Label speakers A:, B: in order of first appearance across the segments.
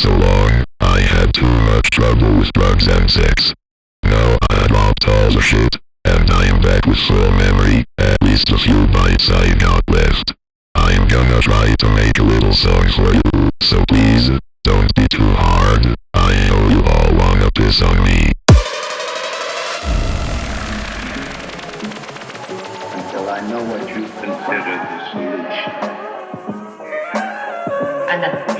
A: so long. I had too much trouble with drugs and sex. Now I dropped all the shit, and I am back with full memory, at least a few bites I got left. I'm gonna try to make a little song for you, so please, don't be too hard. I know you all wanna piss on me.
B: until I know what you consider the solution.
C: Another bridge.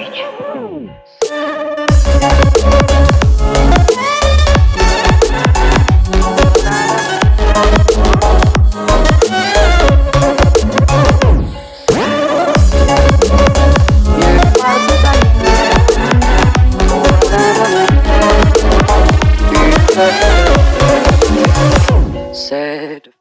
D: Said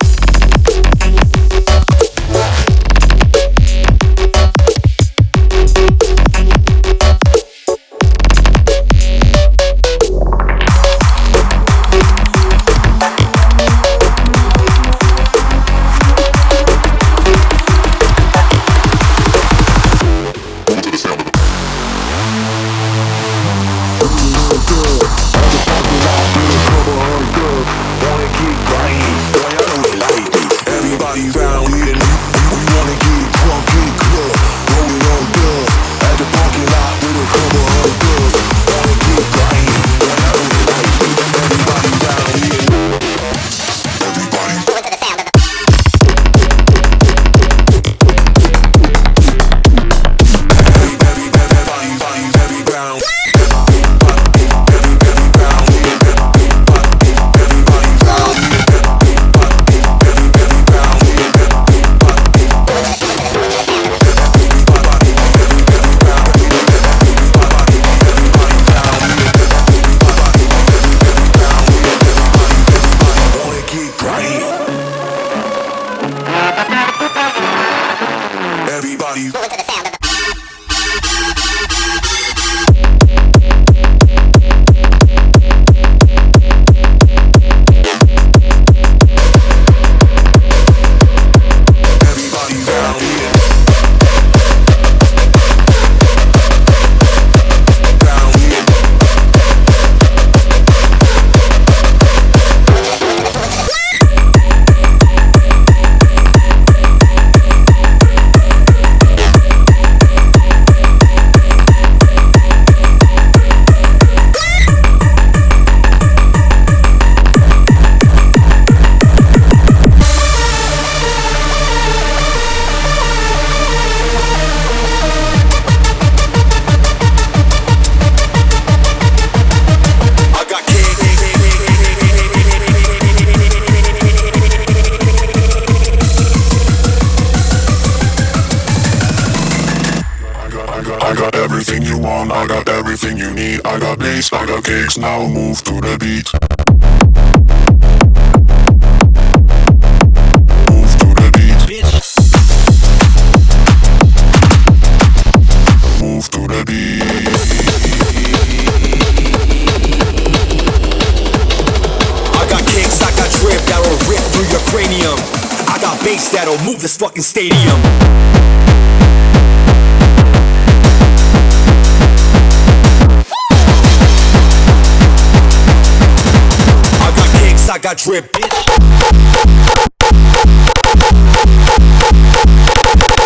E: I got kicks,
F: I got drip, bitch.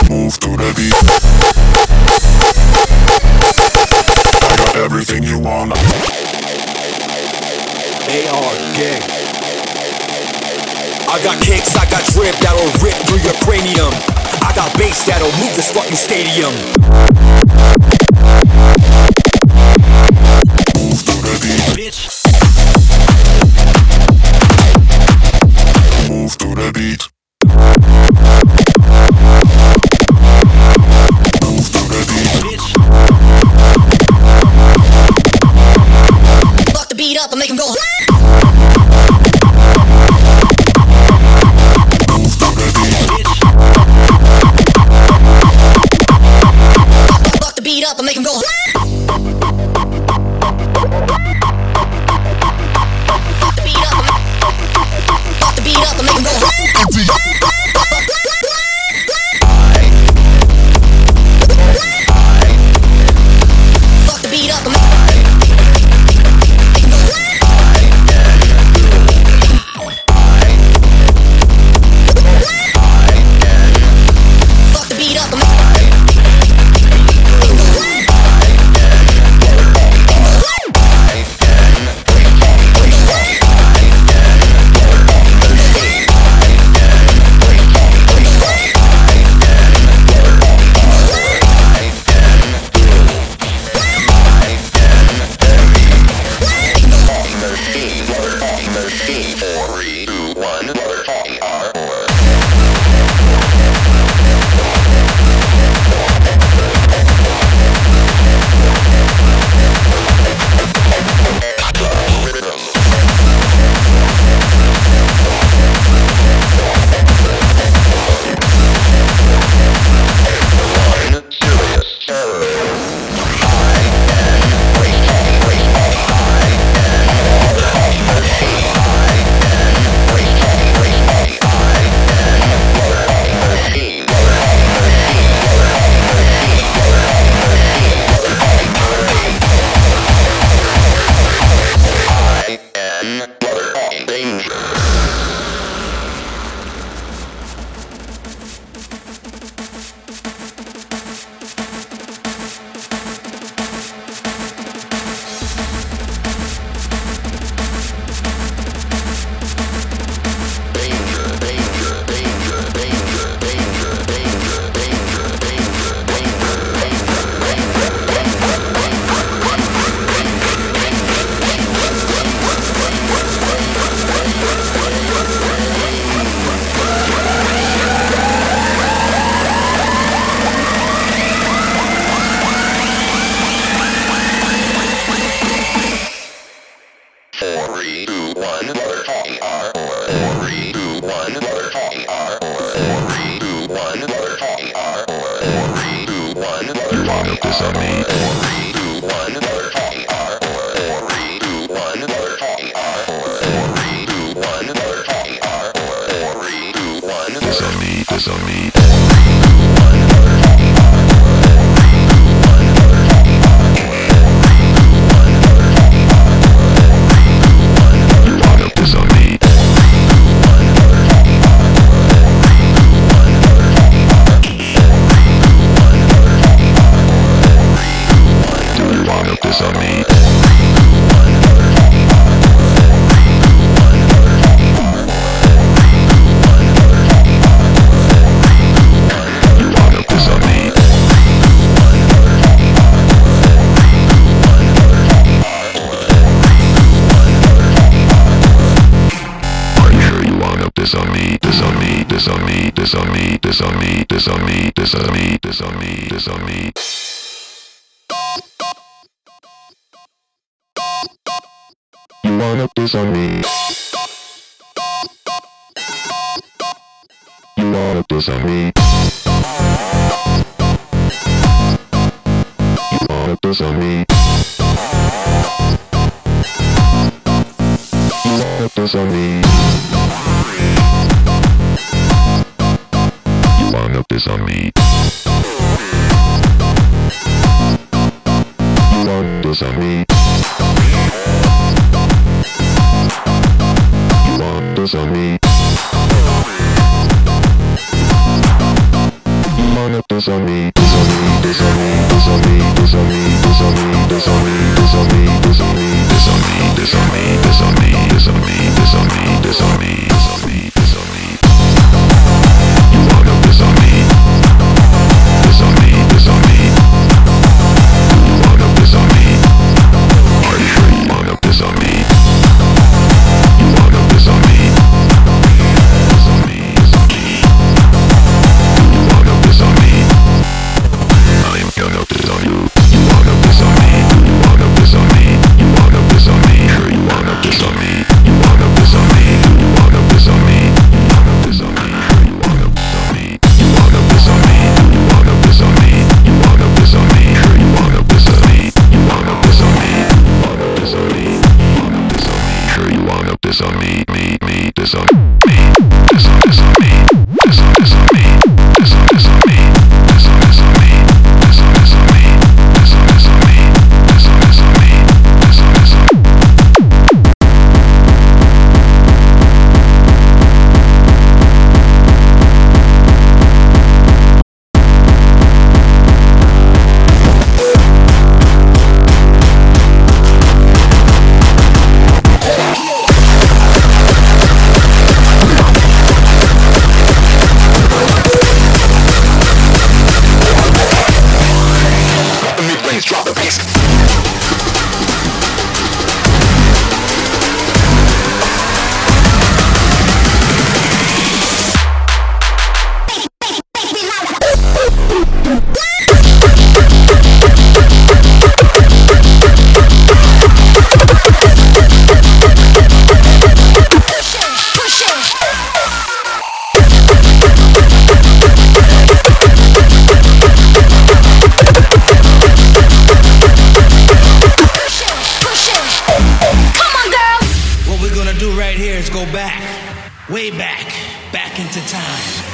E: Move to the beat. I got everything you want.
F: AR gang. I got kicks, I got drip that'll rip through your cranium. I got bass that'll move this fucking stadium.
G: keep
A: this on me.
H: into time.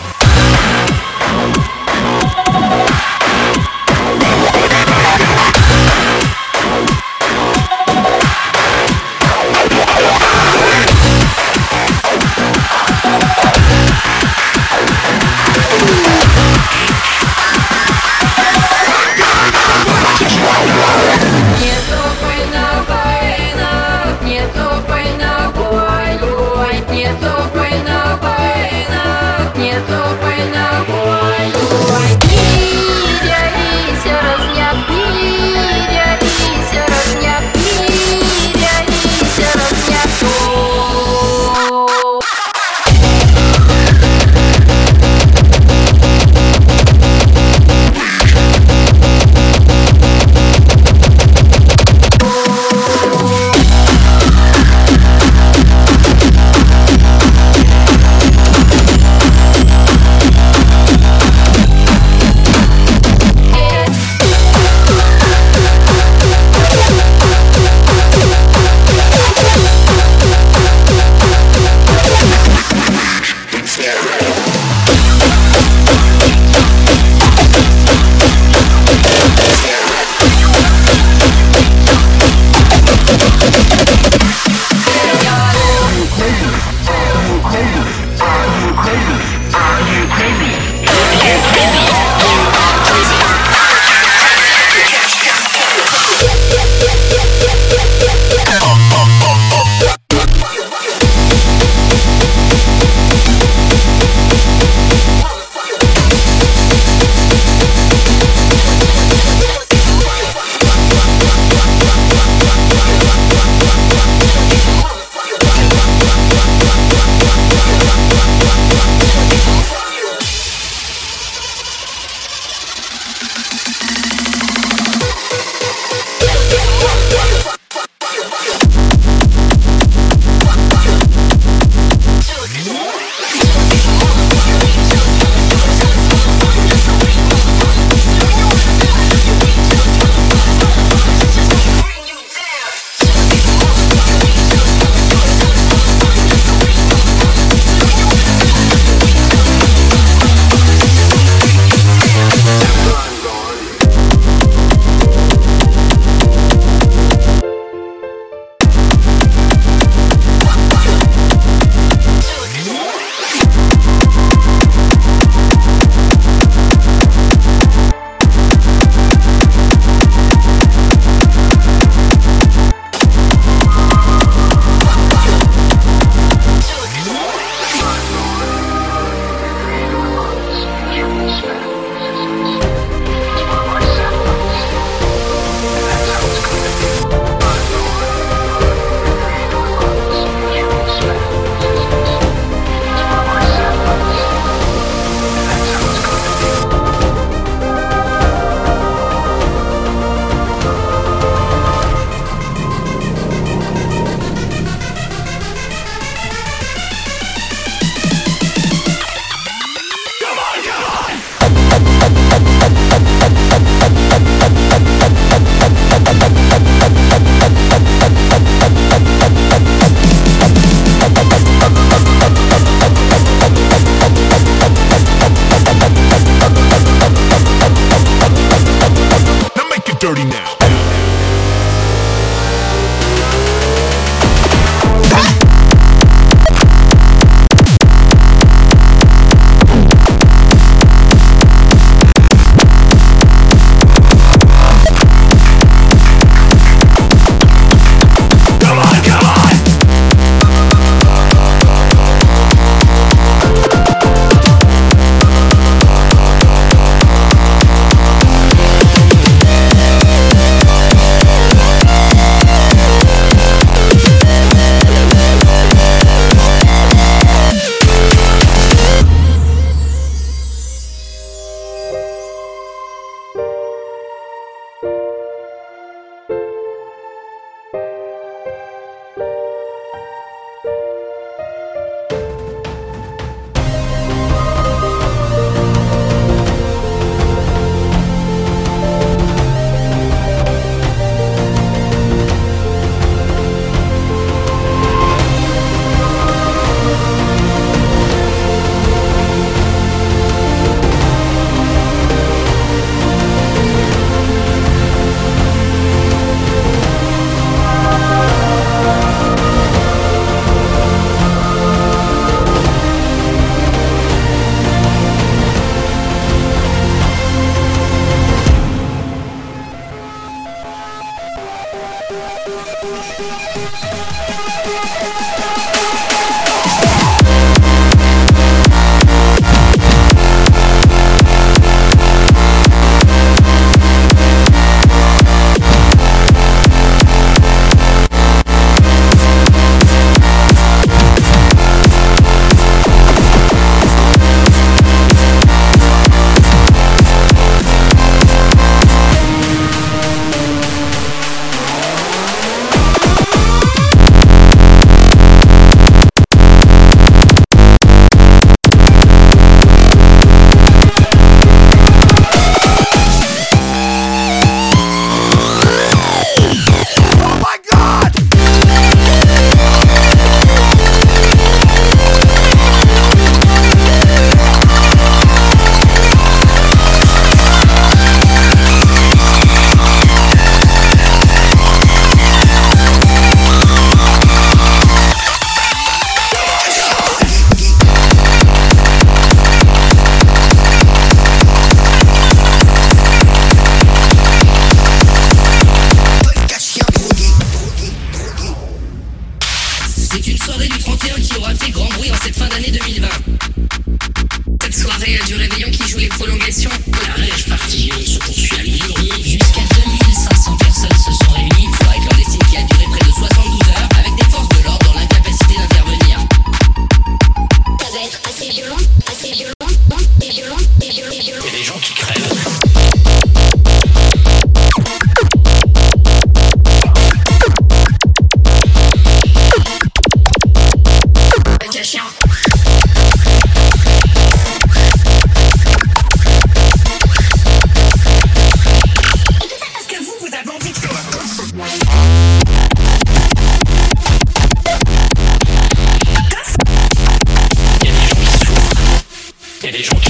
H: les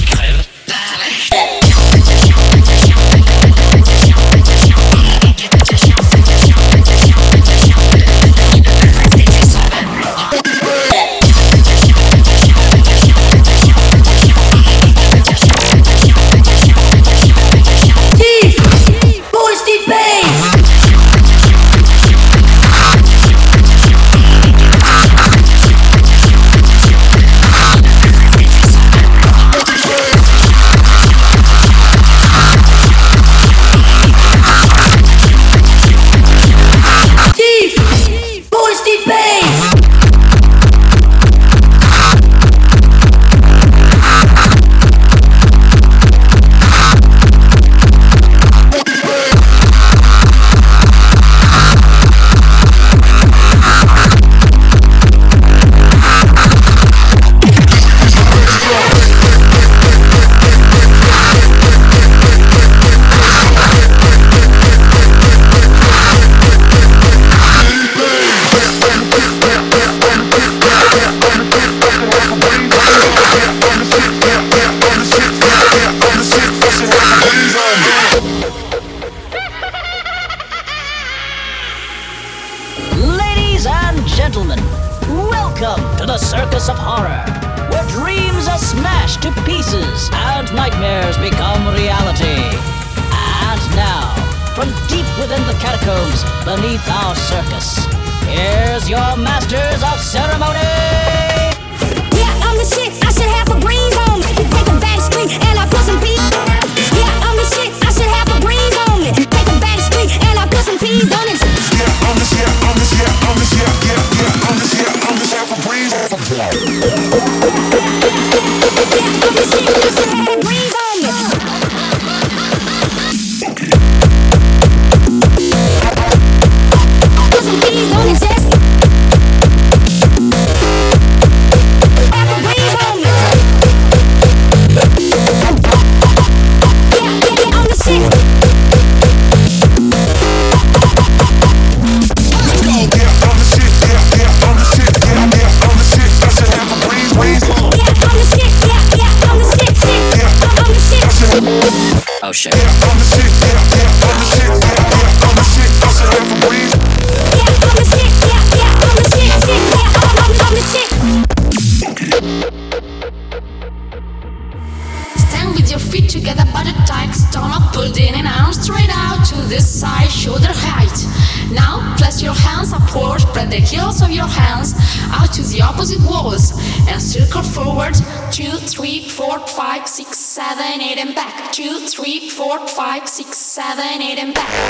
H: seven, eight, and back.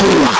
G: We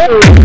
I: Woo!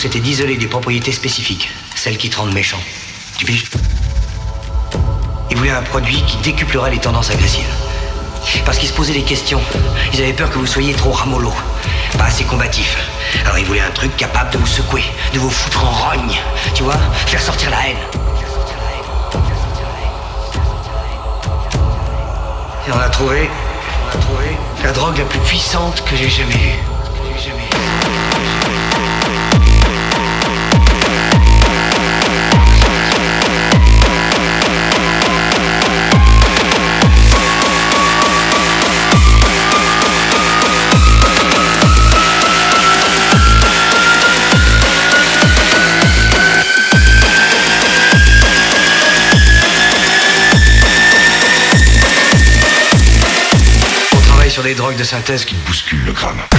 I: C'était d'isoler des propriétés spécifiques, celles qui te rendent méchant. Tu piges Ils voulaient un produit qui décuplerait les tendances agressives. Parce qu'ils se posaient des questions. Ils avaient peur que vous soyez trop ramollo, pas assez combatif. Alors ils voulaient un truc capable de vous secouer, de vous foutre en rogne. Tu vois? Faire sortir la haine. Et on a trouvé, on a trouvé la drogue la plus puissante que j'ai jamais eue. Sur des drogues de synthèse qui bousculent le crâne.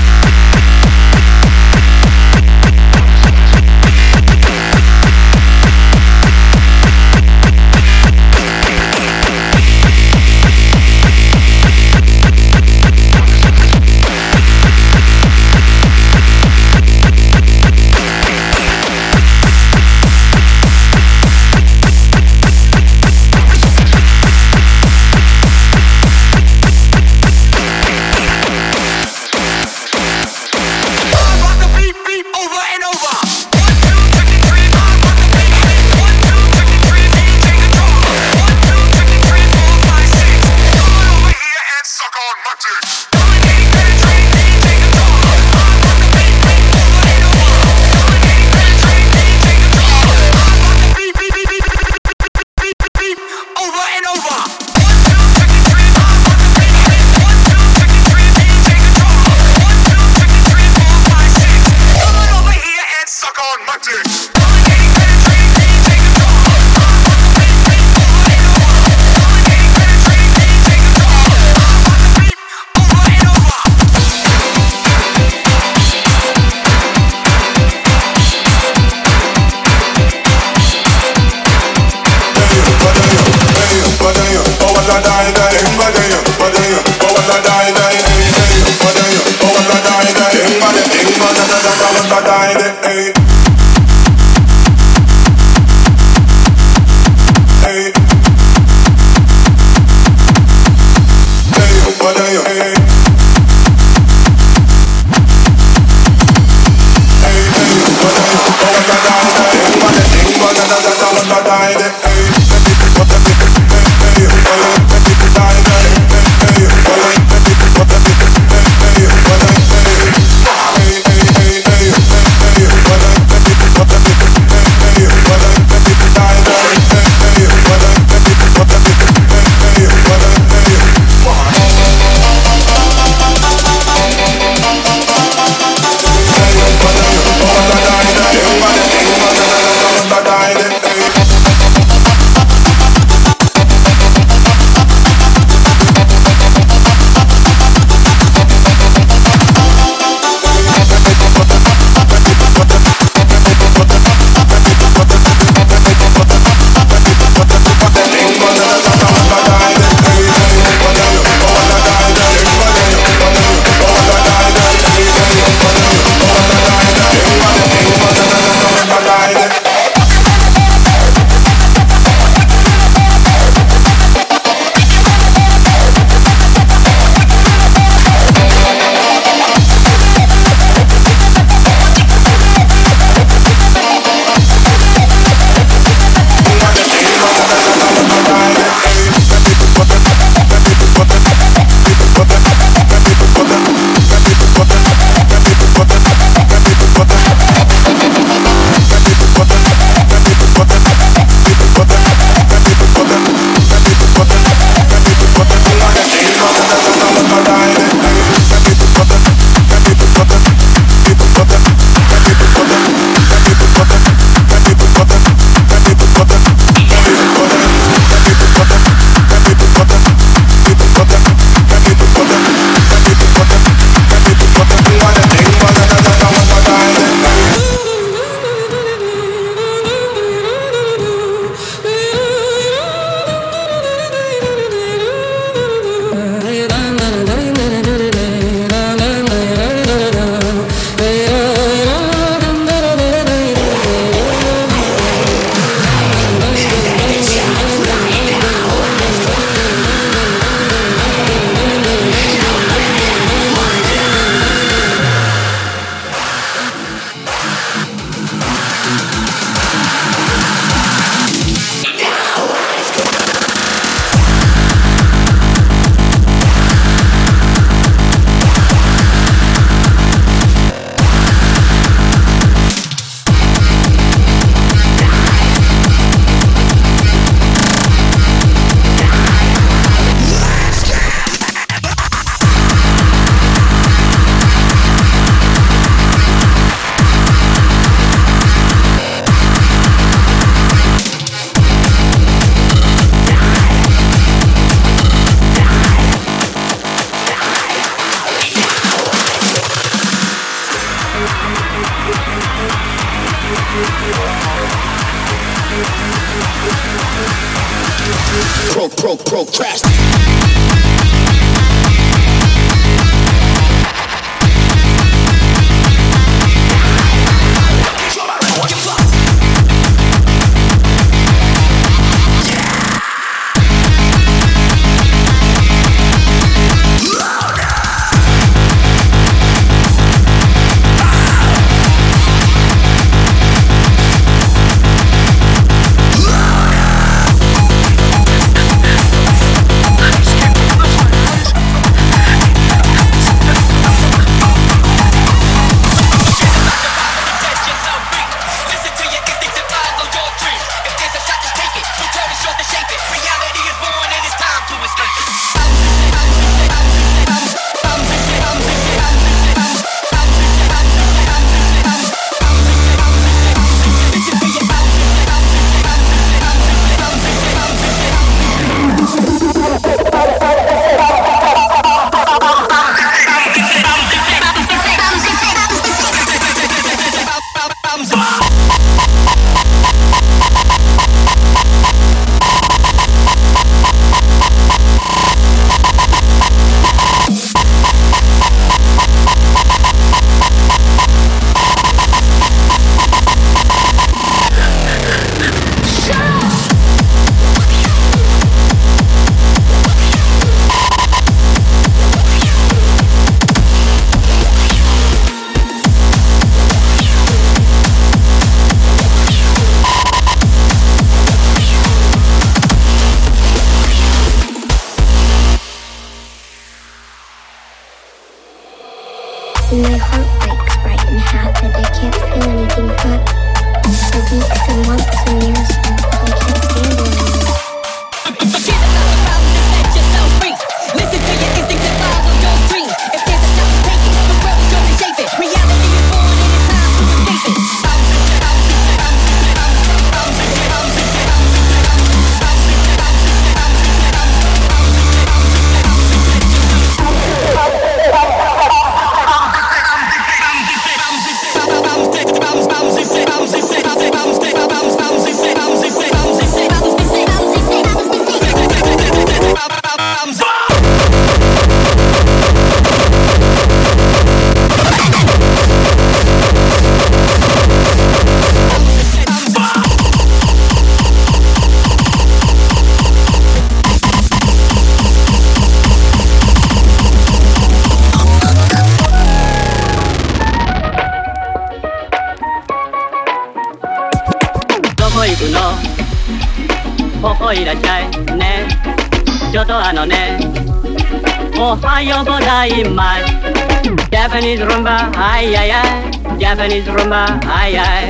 J: Japanese rumba, ay ay ay. Japanese rumba, ay ay.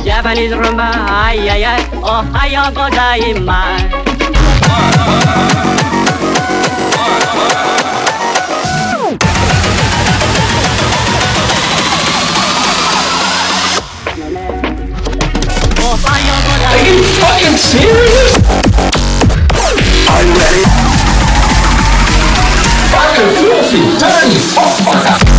J: Japanese rumba, ay ay ay. Ohayo oh, gozaimasu.
K: Oh, oh, Are you fucking serious? fucking filthy, dirty fuck, fuck.